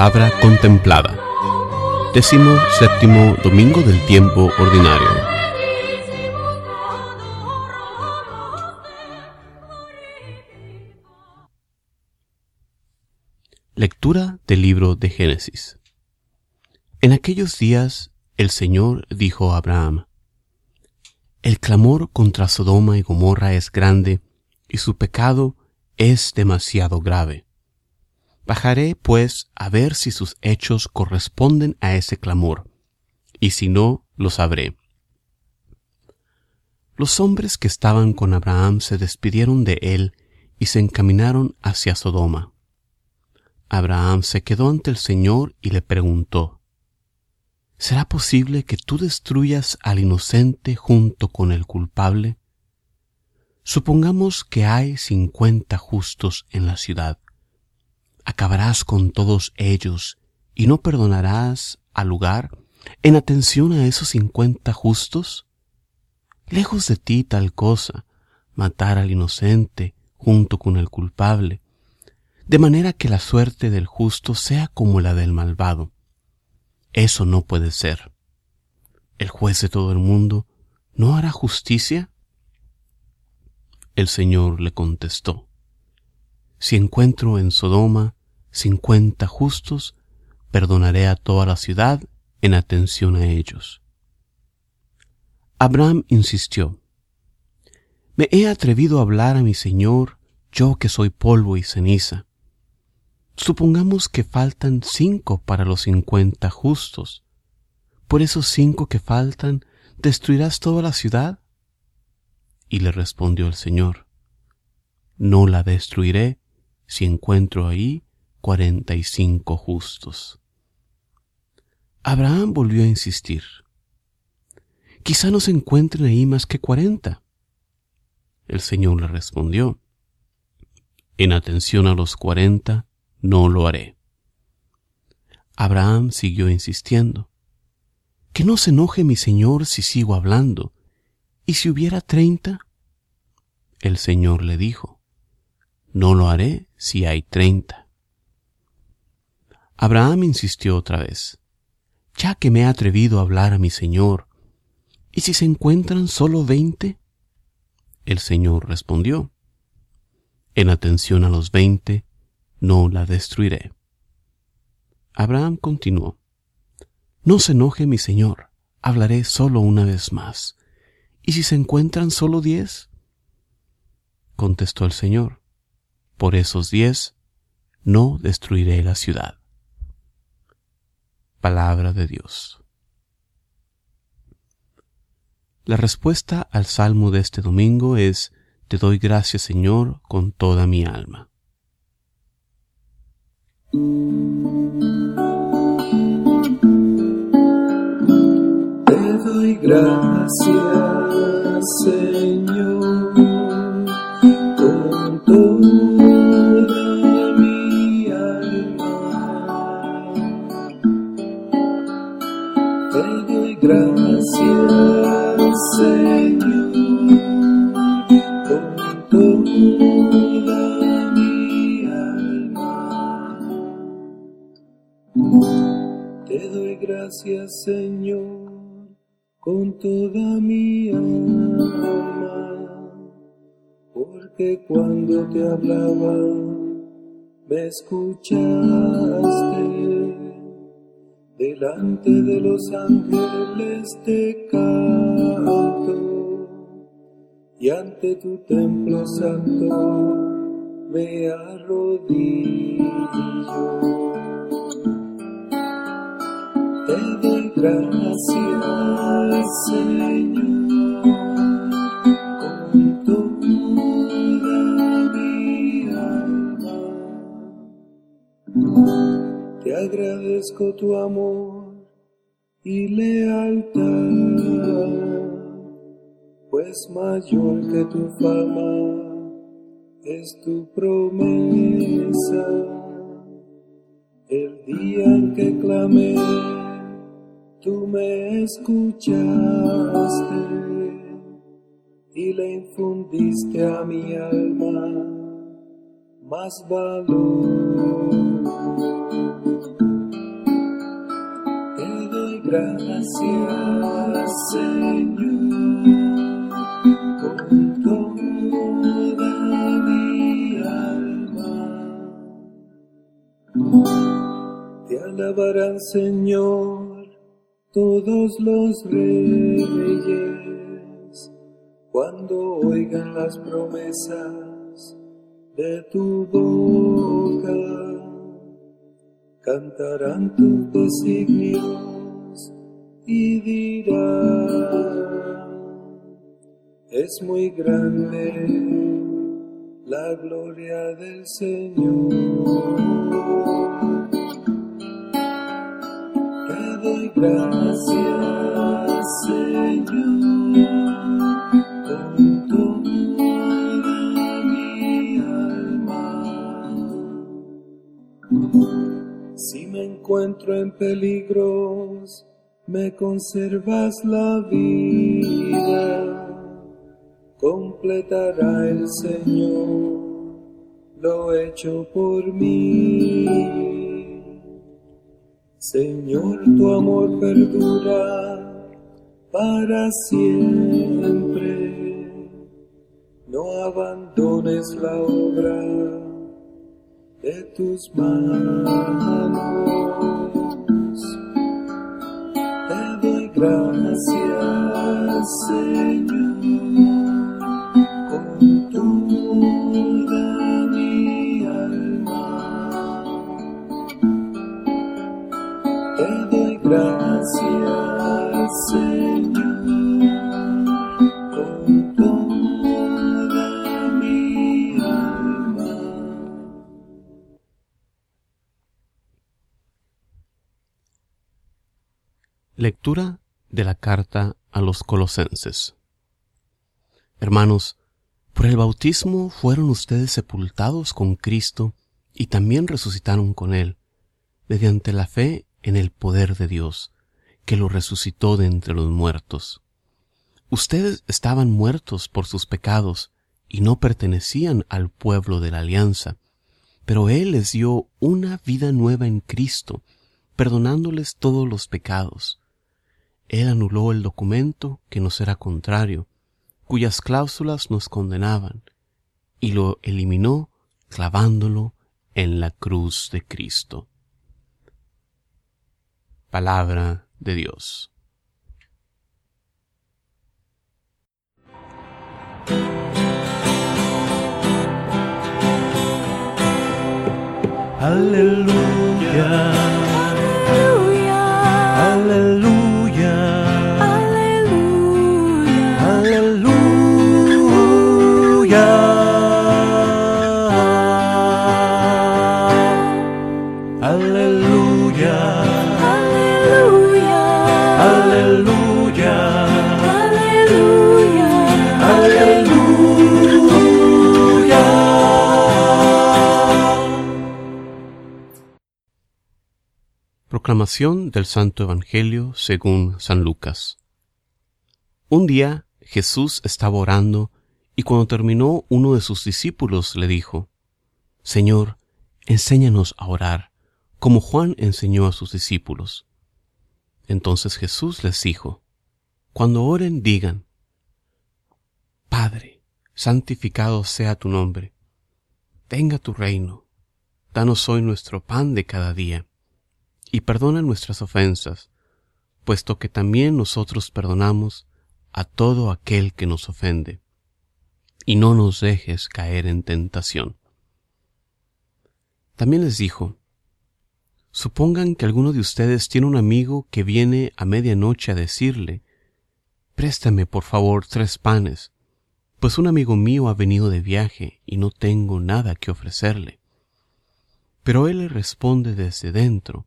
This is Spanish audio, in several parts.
La palabra contemplada. Décimo séptimo domingo del tiempo ordinario. Lectura del libro de Génesis. En aquellos días el Señor dijo a Abraham, El clamor contra Sodoma y Gomorra es grande, y su pecado es demasiado grave. Bajaré, pues, a ver si sus hechos corresponden a ese clamor, y si no, lo sabré. Los hombres que estaban con Abraham se despidieron de él y se encaminaron hacia Sodoma. Abraham se quedó ante el Señor y le preguntó, ¿Será posible que tú destruyas al inocente junto con el culpable? Supongamos que hay cincuenta justos en la ciudad. ¿Acabarás con todos ellos y no perdonarás al lugar en atención a esos cincuenta justos? Lejos de ti tal cosa, matar al inocente junto con el culpable, de manera que la suerte del justo sea como la del malvado. Eso no puede ser. ¿El juez de todo el mundo no hará justicia? El Señor le contestó, Si encuentro en Sodoma cincuenta justos, perdonaré a toda la ciudad en atención a ellos. Abraham insistió, Me he atrevido a hablar a mi Señor, yo que soy polvo y ceniza. Supongamos que faltan cinco para los cincuenta justos. ¿Por esos cinco que faltan destruirás toda la ciudad? Y le respondió el Señor, No la destruiré si encuentro ahí cuarenta y cinco justos. Abraham volvió a insistir. Quizá no se encuentren ahí más que cuarenta. El Señor le respondió, En atención a los cuarenta, no lo haré. Abraham siguió insistiendo, Que no se enoje mi Señor si sigo hablando, ¿Y si hubiera treinta? El Señor le dijo, No lo haré si hay treinta. Abraham insistió otra vez, Ya que me he atrevido a hablar a mi Señor, ¿y si se encuentran solo veinte? El Señor respondió, En atención a los veinte, no la destruiré. Abraham continuó, No se enoje mi Señor, hablaré solo una vez más ¿Y si se encuentran solo diez? Contestó el Señor, por esos diez no destruiré la ciudad. Palabra de Dios. La respuesta al salmo de este domingo es, Te doy gracias Señor con toda mi alma. Te doy gracias Señor, con toda mi alma. Te doy gracias, Señor con toda mi alma, porque cuando te hablaba me escuchaste delante de los ángeles te canto y ante tu templo santo me arrodillo. Te doy gracias, Señor, con toda mi alma. Te agradezco tu amor y lealtad, pues mayor que tu fama es tu promesa. El día en que clamé, tú me escuchaste y le infundiste a mi alma más valor. gracias, Señor, alabarán, Señor, todos los reyes, cuando oigan las promesas de tu boca cantarán tus designios y dirán, es muy grande la gloria del Señor. Gracias, Señor, con toda alma. Si me encuentro en peligros, me conservas la vida. Completará el Señor lo hecho por mí. Señor, tu amor perdura para siempre. No abandones la obra de tus manos. Te doy gracias, Señor, Lectura de la carta a los colosenses. Hermanos, por el bautismo fueron ustedes sepultados con Cristo y también resucitaron con Él, mediante la fe en el poder de Dios, que lo resucitó de entre los muertos. Ustedes estaban muertos por sus pecados y no pertenecían al pueblo de la alianza, pero Él les dio una vida nueva en Cristo, perdonándoles todos los pecados. Él anuló el documento que nos era contrario, cuyas cláusulas nos condenaban, y lo eliminó clavándolo en la cruz de Cristo. Palabra de Dios. Aleluya, Proclamación del Santo Evangelio según San Lucas. Un día Jesús estaba orando y cuando terminó uno de sus discípulos le dijo, Señor, enséñanos a orar, como Juan enseñó a sus discípulos. Entonces Jesús les dijo, Cuando oren digan, Padre, santificado sea tu nombre, venga tu reino, danos hoy nuestro pan de cada día y perdona nuestras ofensas, puesto que también nosotros perdonamos a todo aquel que nos ofende. Y no nos dejes caer en tentación. También les dijo, Supongan que alguno de ustedes tiene un amigo que viene a medianoche a decirle, Préstame por favor tres panes, pues un amigo mío ha venido de viaje y no tengo nada que ofrecerle. Pero él le responde desde dentro,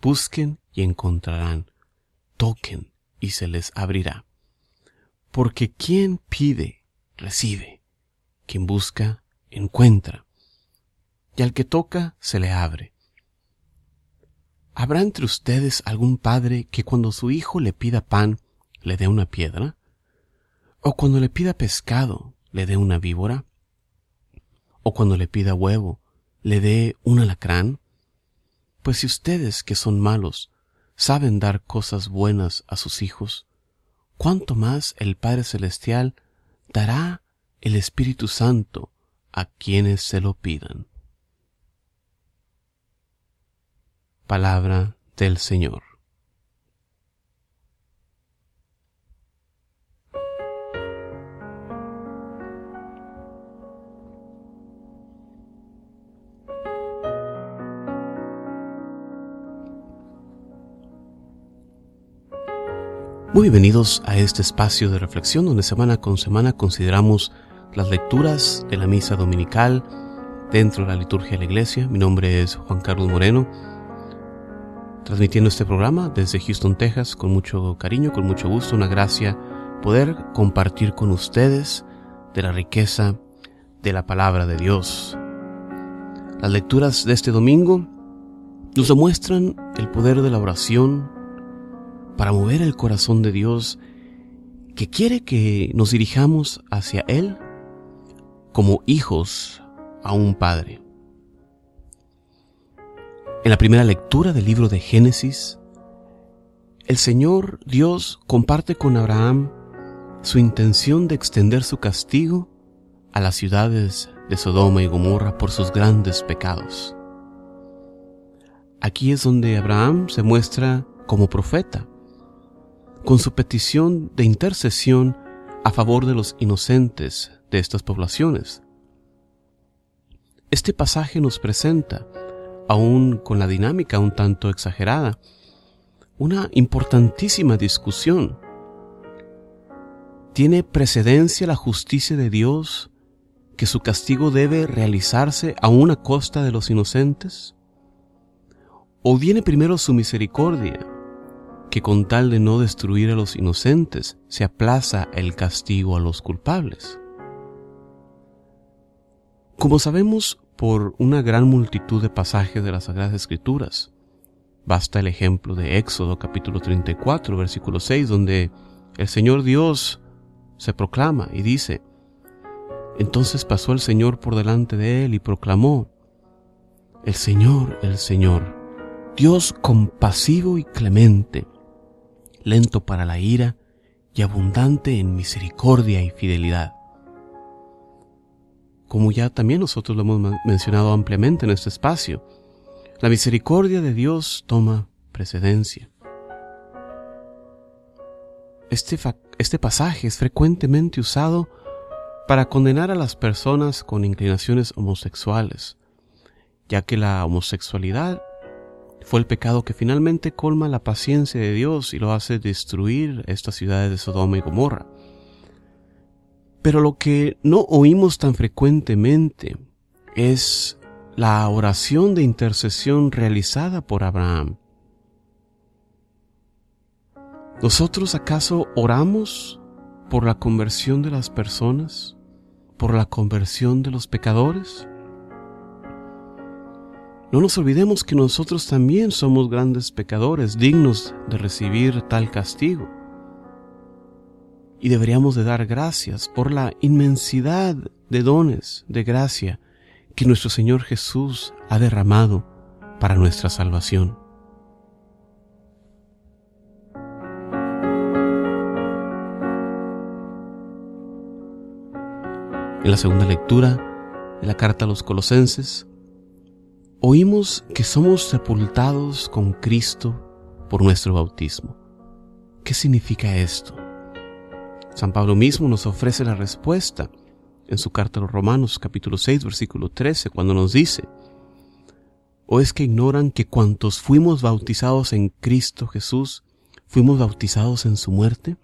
busquen y encontrarán, toquen y se les abrirá. Porque quien pide, recibe, quien busca, encuentra, y al que toca, se le abre. ¿Habrá entre ustedes algún padre que cuando su hijo le pida pan, le dé una piedra? ¿O cuando le pida pescado, le dé una víbora? ¿O cuando le pida huevo, le dé un alacrán? Pues si ustedes, que son malos, saben dar cosas buenas a sus hijos, ¿cuánto más el Padre Celestial dará el Espíritu Santo a quienes se lo pidan? Palabra del Señor. Muy bienvenidos a este espacio de reflexión donde semana con semana consideramos las lecturas de la misa dominical dentro de la liturgia de la iglesia. Mi nombre es Juan Carlos Moreno, transmitiendo este programa desde Houston, Texas, con mucho cariño, con mucho gusto, una gracia poder compartir con ustedes de la riqueza de la palabra de Dios. Las lecturas de este domingo nos demuestran el poder de la oración, para mover el corazón de Dios que quiere que nos dirijamos hacia Él como hijos a un Padre. En la primera lectura del libro de Génesis, el Señor Dios comparte con Abraham su intención de extender su castigo a las ciudades de Sodoma y Gomorra por sus grandes pecados. Aquí es donde Abraham se muestra como profeta con su petición de intercesión a favor de los inocentes de estas poblaciones. Este pasaje nos presenta, aún con la dinámica un tanto exagerada, una importantísima discusión. ¿Tiene precedencia la justicia de Dios que su castigo debe realizarse a costa de los inocentes? ¿O viene primero su misericordia que con tal de no destruir a los inocentes se aplaza el castigo a los culpables. Como sabemos por una gran multitud de pasajes de las Sagradas Escrituras, basta el ejemplo de Éxodo capítulo 34 versículo 6 donde el Señor Dios se proclama y dice, entonces pasó el Señor por delante de él y proclamó, el Señor, el Señor, Dios compasivo y clemente, lento para la ira y abundante en misericordia y fidelidad. Como ya también nosotros lo hemos mencionado ampliamente en este espacio, la misericordia de Dios toma precedencia. Este, este pasaje es frecuentemente usado para condenar a las personas con inclinaciones homosexuales, ya que la homosexualidad fue el pecado que finalmente colma la paciencia de Dios y lo hace destruir estas ciudades de Sodoma y Gomorra. Pero lo que no oímos tan frecuentemente es la oración de intercesión realizada por Abraham. ¿Nosotros acaso oramos por la conversión de las personas? ¿Por la conversión de los pecadores? No nos olvidemos que nosotros también somos grandes pecadores, dignos de recibir tal castigo. Y deberíamos de dar gracias por la inmensidad de dones de gracia que nuestro Señor Jesús ha derramado para nuestra salvación. En la segunda lectura de la carta a los Colosenses, oímos que somos sepultados con Cristo por nuestro bautismo. ¿Qué significa esto? San Pablo mismo nos ofrece la respuesta en su carta a los Romanos capítulo 6 versículo 13 cuando nos dice, ¿o es que ignoran que cuantos fuimos bautizados en Cristo Jesús, fuimos bautizados en su muerte?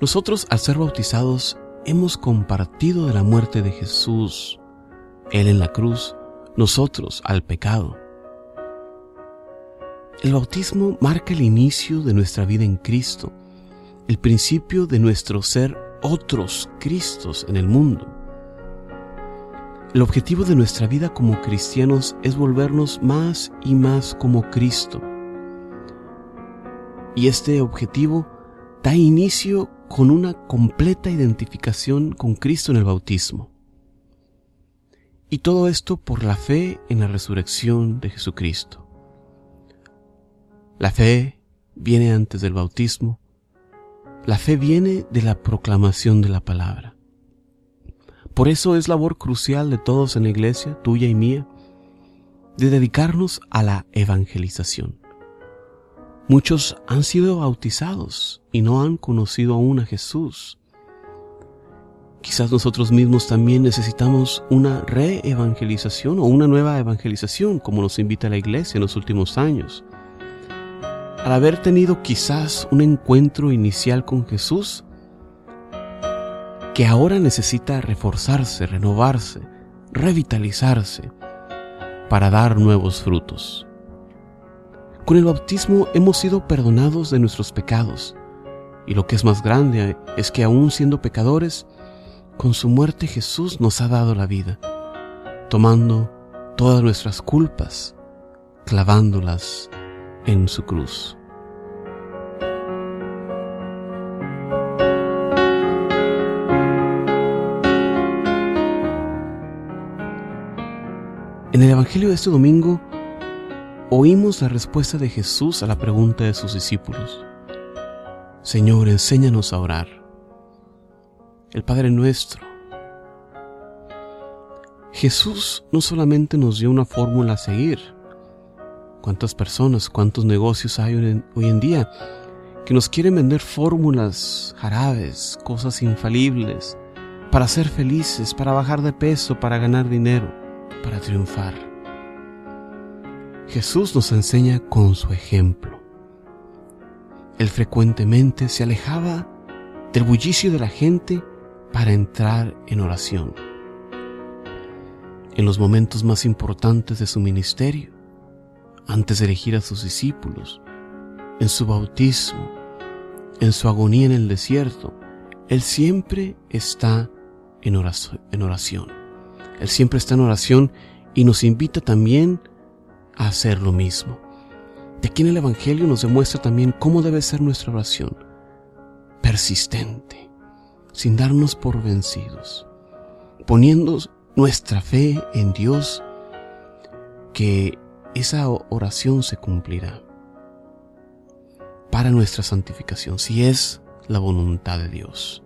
Nosotros al ser bautizados hemos compartido de la muerte de Jesús, Él en la cruz, nosotros al pecado. El bautismo marca el inicio de nuestra vida en Cristo, el principio de nuestro ser otros Cristos en el mundo. El objetivo de nuestra vida como cristianos es volvernos más y más como Cristo. Y este objetivo da inicio con una completa identificación con Cristo en el bautismo. Y todo esto por la fe en la resurrección de Jesucristo. La fe viene antes del bautismo. La fe viene de la proclamación de la palabra. Por eso es labor crucial de todos en la iglesia, tuya y mía, de dedicarnos a la evangelización. Muchos han sido bautizados y no han conocido aún a Jesús. Quizás nosotros mismos también necesitamos una re-evangelización o una nueva evangelización, como nos invita la iglesia en los últimos años. Al haber tenido quizás un encuentro inicial con Jesús, que ahora necesita reforzarse, renovarse, revitalizarse para dar nuevos frutos. Con el bautismo hemos sido perdonados de nuestros pecados, y lo que es más grande es que aún siendo pecadores, con su muerte Jesús nos ha dado la vida, tomando todas nuestras culpas, clavándolas en su cruz. En el Evangelio de este domingo oímos la respuesta de Jesús a la pregunta de sus discípulos. Señor, enséñanos a orar. El Padre nuestro. Jesús no solamente nos dio una fórmula a seguir. ¿Cuántas personas, cuántos negocios hay hoy en día que nos quieren vender fórmulas, jarabes, cosas infalibles para ser felices, para bajar de peso, para ganar dinero? para triunfar. Jesús nos enseña con su ejemplo. Él frecuentemente se alejaba del bullicio de la gente para entrar en oración. En los momentos más importantes de su ministerio, antes de elegir a sus discípulos, en su bautismo, en su agonía en el desierto, Él siempre está en oración. Él siempre está en oración y nos invita también a hacer lo mismo. De aquí en el Evangelio nos demuestra también cómo debe ser nuestra oración. Persistente, sin darnos por vencidos, poniendo nuestra fe en Dios, que esa oración se cumplirá para nuestra santificación, si es la voluntad de Dios.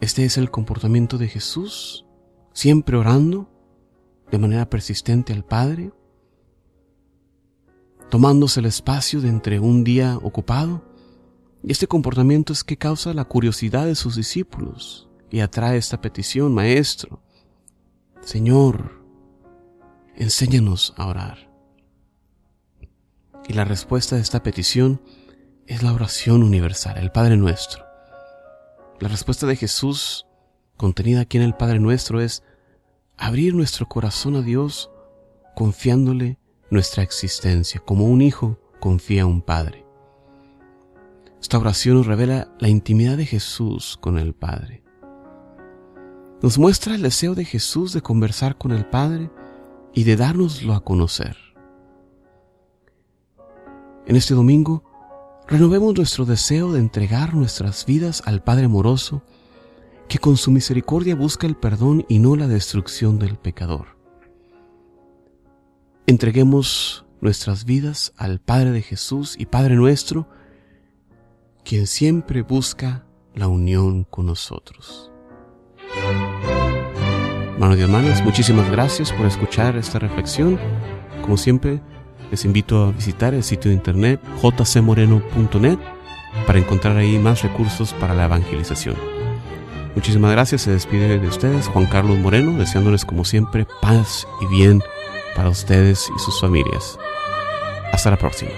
Este es el comportamiento de Jesús, siempre orando de manera persistente al Padre, tomándose el espacio de entre un día ocupado. Y este comportamiento es que causa la curiosidad de sus discípulos y atrae esta petición, Maestro, Señor, enséñanos a orar. Y la respuesta de esta petición es la oración universal, el Padre nuestro. La respuesta de Jesús, contenida aquí en el Padre Nuestro, es abrir nuestro corazón a Dios confiándole nuestra existencia, como un hijo confía a un padre. Esta oración nos revela la intimidad de Jesús con el Padre. Nos muestra el deseo de Jesús de conversar con el Padre y de dárnoslo a conocer. En este domingo renovemos nuestro deseo de entregar nuestras vidas al Padre amoroso, que con su misericordia busca el perdón y no la destrucción del pecador. Entreguemos nuestras vidas al Padre de Jesús y Padre nuestro, quien siempre busca la unión con nosotros. Hermanos y hermanas, muchísimas gracias por escuchar esta reflexión. Como siempre, les invito a visitar el sitio de internet jcmoreno.net para encontrar ahí más recursos para la evangelización. Muchísimas gracias, se despide de ustedes Juan Carlos Moreno, deseándoles como siempre paz y bien para ustedes y sus familias. Hasta la próxima.